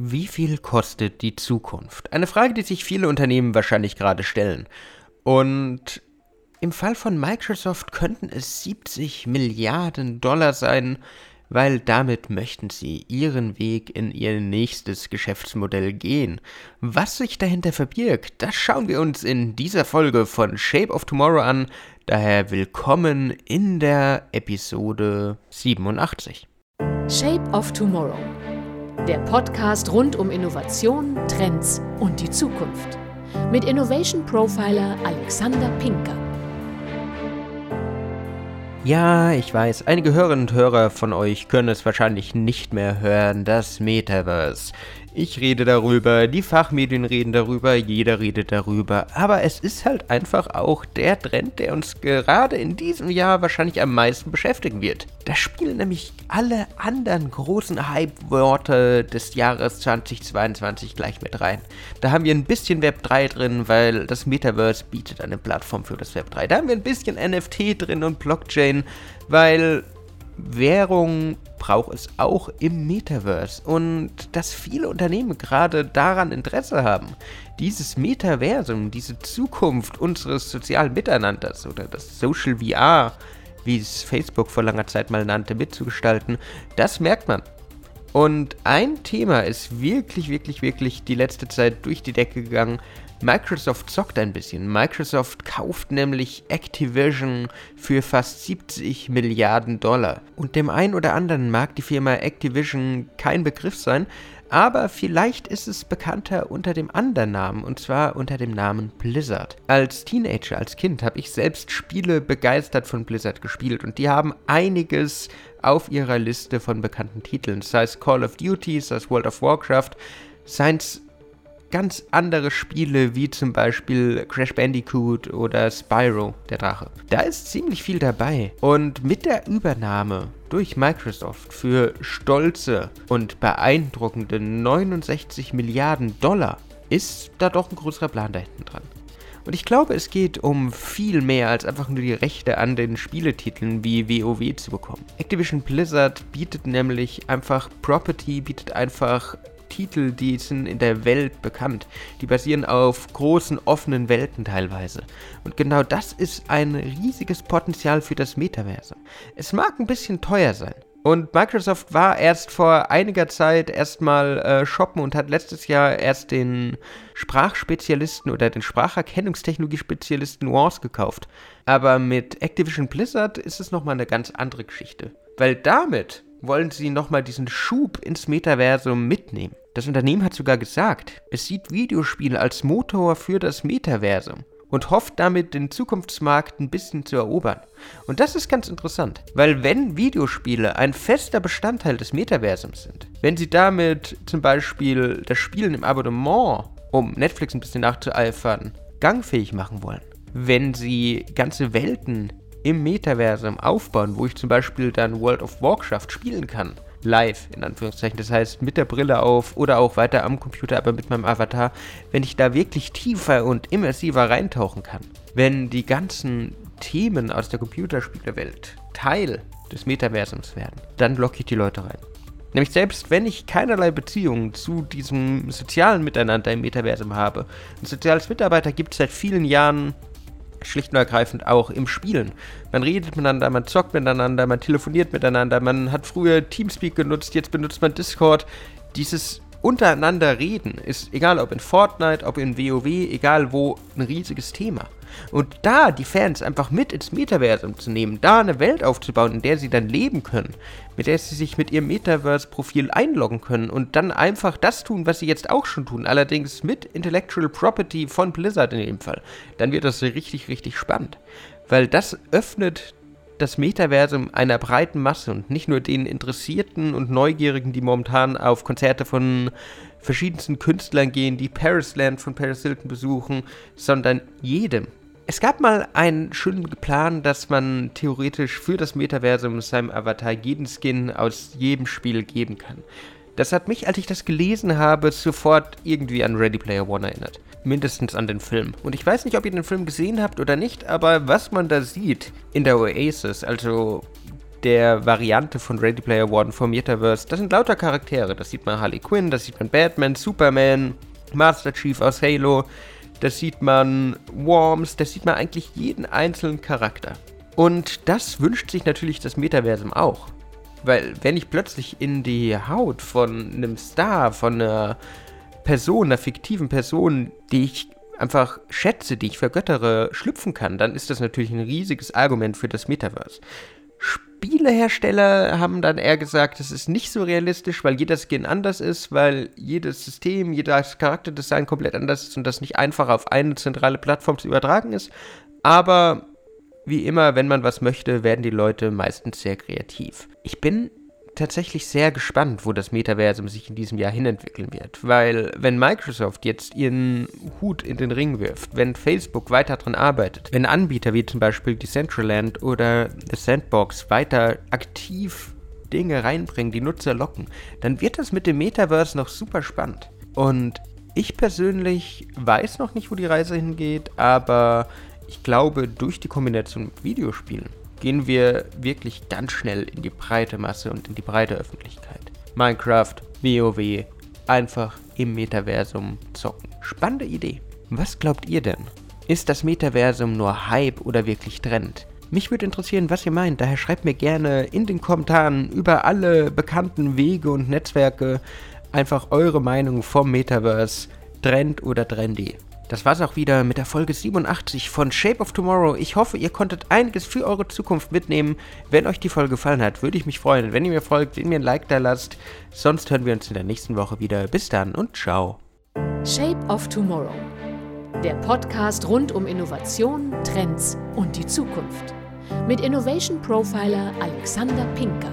Wie viel kostet die Zukunft? Eine Frage, die sich viele Unternehmen wahrscheinlich gerade stellen. Und im Fall von Microsoft könnten es 70 Milliarden Dollar sein, weil damit möchten sie ihren Weg in ihr nächstes Geschäftsmodell gehen. Was sich dahinter verbirgt, das schauen wir uns in dieser Folge von Shape of Tomorrow an. Daher willkommen in der Episode 87. Shape of Tomorrow. Der Podcast rund um Innovation, Trends und die Zukunft. Mit Innovation Profiler Alexander Pinker. Ja, ich weiß, einige Hörerinnen und Hörer von euch können es wahrscheinlich nicht mehr hören, das Metaverse. Ich rede darüber, die Fachmedien reden darüber, jeder redet darüber, aber es ist halt einfach auch der Trend, der uns gerade in diesem Jahr wahrscheinlich am meisten beschäftigen wird. Da spielen nämlich alle anderen großen Hype-Worte des Jahres 2022 gleich mit rein. Da haben wir ein bisschen Web 3 drin, weil das Metaverse bietet eine Plattform für das Web 3. Da haben wir ein bisschen NFT drin und Blockchain, weil Währung braucht es auch im Metaverse und dass viele Unternehmen gerade daran Interesse haben, dieses Metaversum, diese Zukunft unseres sozialen Miteinanders oder das Social VR, wie es Facebook vor langer Zeit mal nannte, mitzugestalten, das merkt man. Und ein Thema ist wirklich, wirklich, wirklich die letzte Zeit durch die Decke gegangen, Microsoft zockt ein bisschen. Microsoft kauft nämlich Activision für fast 70 Milliarden Dollar. Und dem einen oder anderen mag die Firma Activision kein Begriff sein, aber vielleicht ist es bekannter unter dem anderen Namen, und zwar unter dem Namen Blizzard. Als Teenager, als Kind habe ich selbst Spiele begeistert von Blizzard gespielt und die haben einiges auf ihrer Liste von bekannten Titeln, sei es Call of Duty, sei es World of Warcraft, seien es ganz andere Spiele wie zum Beispiel Crash Bandicoot oder Spyro, der Drache. Da ist ziemlich viel dabei. Und mit der Übernahme durch Microsoft für stolze und beeindruckende 69 Milliarden Dollar ist da doch ein größerer Plan da hinten dran. Und ich glaube, es geht um viel mehr als einfach nur die Rechte an den Spieletiteln wie WoW zu bekommen. Activision Blizzard bietet nämlich einfach Property, bietet einfach Titel, die sind in der Welt bekannt. Die basieren auf großen offenen Welten teilweise. Und genau das ist ein riesiges Potenzial für das Metaverse. Es mag ein bisschen teuer sein. Und Microsoft war erst vor einiger Zeit erstmal äh, shoppen und hat letztes Jahr erst den Sprachspezialisten oder den Spracherkennungstechnologie-Spezialisten Nuance gekauft. Aber mit Activision Blizzard ist es nochmal eine ganz andere Geschichte. Weil damit wollen sie nochmal diesen Schub ins Metaversum mitnehmen. Das Unternehmen hat sogar gesagt, es sieht Videospiele als Motor für das Metaversum und hofft damit, den Zukunftsmarkt ein bisschen zu erobern. Und das ist ganz interessant, weil wenn Videospiele ein fester Bestandteil des Metaversums sind, wenn sie damit zum Beispiel das Spielen im Abonnement, um Netflix ein bisschen nachzueifern, gangfähig machen wollen, wenn sie ganze Welten im Metaversum aufbauen, wo ich zum Beispiel dann World of Warcraft spielen kann. Live, in Anführungszeichen. Das heißt, mit der Brille auf oder auch weiter am Computer, aber mit meinem Avatar. Wenn ich da wirklich tiefer und immersiver reintauchen kann. Wenn die ganzen Themen aus der Computerspielewelt Teil des Metaversums werden, dann locke ich die Leute rein. Nämlich selbst wenn ich keinerlei Beziehung zu diesem sozialen Miteinander im Metaversum habe. Ein soziales Mitarbeiter gibt es seit vielen Jahren schlicht und ergreifend auch im Spielen. Man redet miteinander, man zockt miteinander, man telefoniert miteinander, man hat früher Teamspeak genutzt, jetzt benutzt man Discord. Dieses untereinander reden ist, egal ob in Fortnite, ob in WoW, egal wo, ein riesiges Thema. Und da die Fans einfach mit ins Metaversum zu nehmen, da eine Welt aufzubauen, in der sie dann leben können, mit der sie sich mit ihrem Metaverse-Profil einloggen können und dann einfach das tun, was sie jetzt auch schon tun, allerdings mit Intellectual Property von Blizzard in dem Fall, dann wird das richtig, richtig spannend. Weil das öffnet das Metaversum einer breiten Masse und nicht nur den Interessierten und Neugierigen, die momentan auf Konzerte von verschiedensten Künstlern gehen, die Parisland von Paris Hilton besuchen, sondern jedem, es gab mal einen schönen Plan, dass man theoretisch für das Metaversum seinem Avatar jeden Skin aus jedem Spiel geben kann. Das hat mich, als ich das gelesen habe, sofort irgendwie an Ready Player One erinnert. Mindestens an den Film. Und ich weiß nicht, ob ihr den Film gesehen habt oder nicht, aber was man da sieht in der Oasis, also der Variante von Ready Player One vom Metaverse. Das sind lauter Charaktere. Das sieht man Harley Quinn, das sieht man Batman, Superman, Master Chief aus Halo, das sieht man Worms, das sieht man eigentlich jeden einzelnen Charakter. Und das wünscht sich natürlich das Metaversum auch. Weil wenn ich plötzlich in die Haut von einem Star, von einer Person, einer fiktiven Person, die ich einfach schätze, die ich vergöttere, schlüpfen kann, dann ist das natürlich ein riesiges Argument für das Metaverse. Spielehersteller haben dann eher gesagt, es ist nicht so realistisch, weil jeder Skin anders ist, weil jedes System, jedes Charakterdesign komplett anders ist und das nicht einfach auf eine zentrale Plattform zu übertragen ist. Aber wie immer, wenn man was möchte, werden die Leute meistens sehr kreativ. Ich bin tatsächlich sehr gespannt, wo das Metaversum sich in diesem Jahr hinentwickeln wird. Weil wenn Microsoft jetzt ihren Hut in den Ring wirft, wenn Facebook weiter daran arbeitet, wenn Anbieter wie zum Beispiel Decentraland oder The Sandbox weiter aktiv Dinge reinbringen, die Nutzer locken, dann wird das mit dem Metaverse noch super spannend. Und ich persönlich weiß noch nicht, wo die Reise hingeht, aber ich glaube, durch die Kombination mit Videospielen gehen wir wirklich ganz schnell in die breite Masse und in die breite Öffentlichkeit. Minecraft, WoW, einfach im Metaversum zocken. Spannende Idee. Was glaubt ihr denn? Ist das Metaversum nur Hype oder wirklich Trend? Mich würde interessieren, was ihr meint, daher schreibt mir gerne in den Kommentaren über alle bekannten Wege und Netzwerke einfach eure Meinung vom Metaverse, Trend oder Trendy. Das war's auch wieder mit der Folge 87 von Shape of Tomorrow. Ich hoffe, ihr konntet einiges für eure Zukunft mitnehmen. Wenn euch die Folge gefallen hat, würde ich mich freuen, wenn ihr mir folgt, wenn mir ein Like da lasst. Sonst hören wir uns in der nächsten Woche wieder. Bis dann und ciao. Shape of Tomorrow. Der Podcast rund um Innovation, Trends und die Zukunft. Mit Innovation Profiler Alexander Pinker.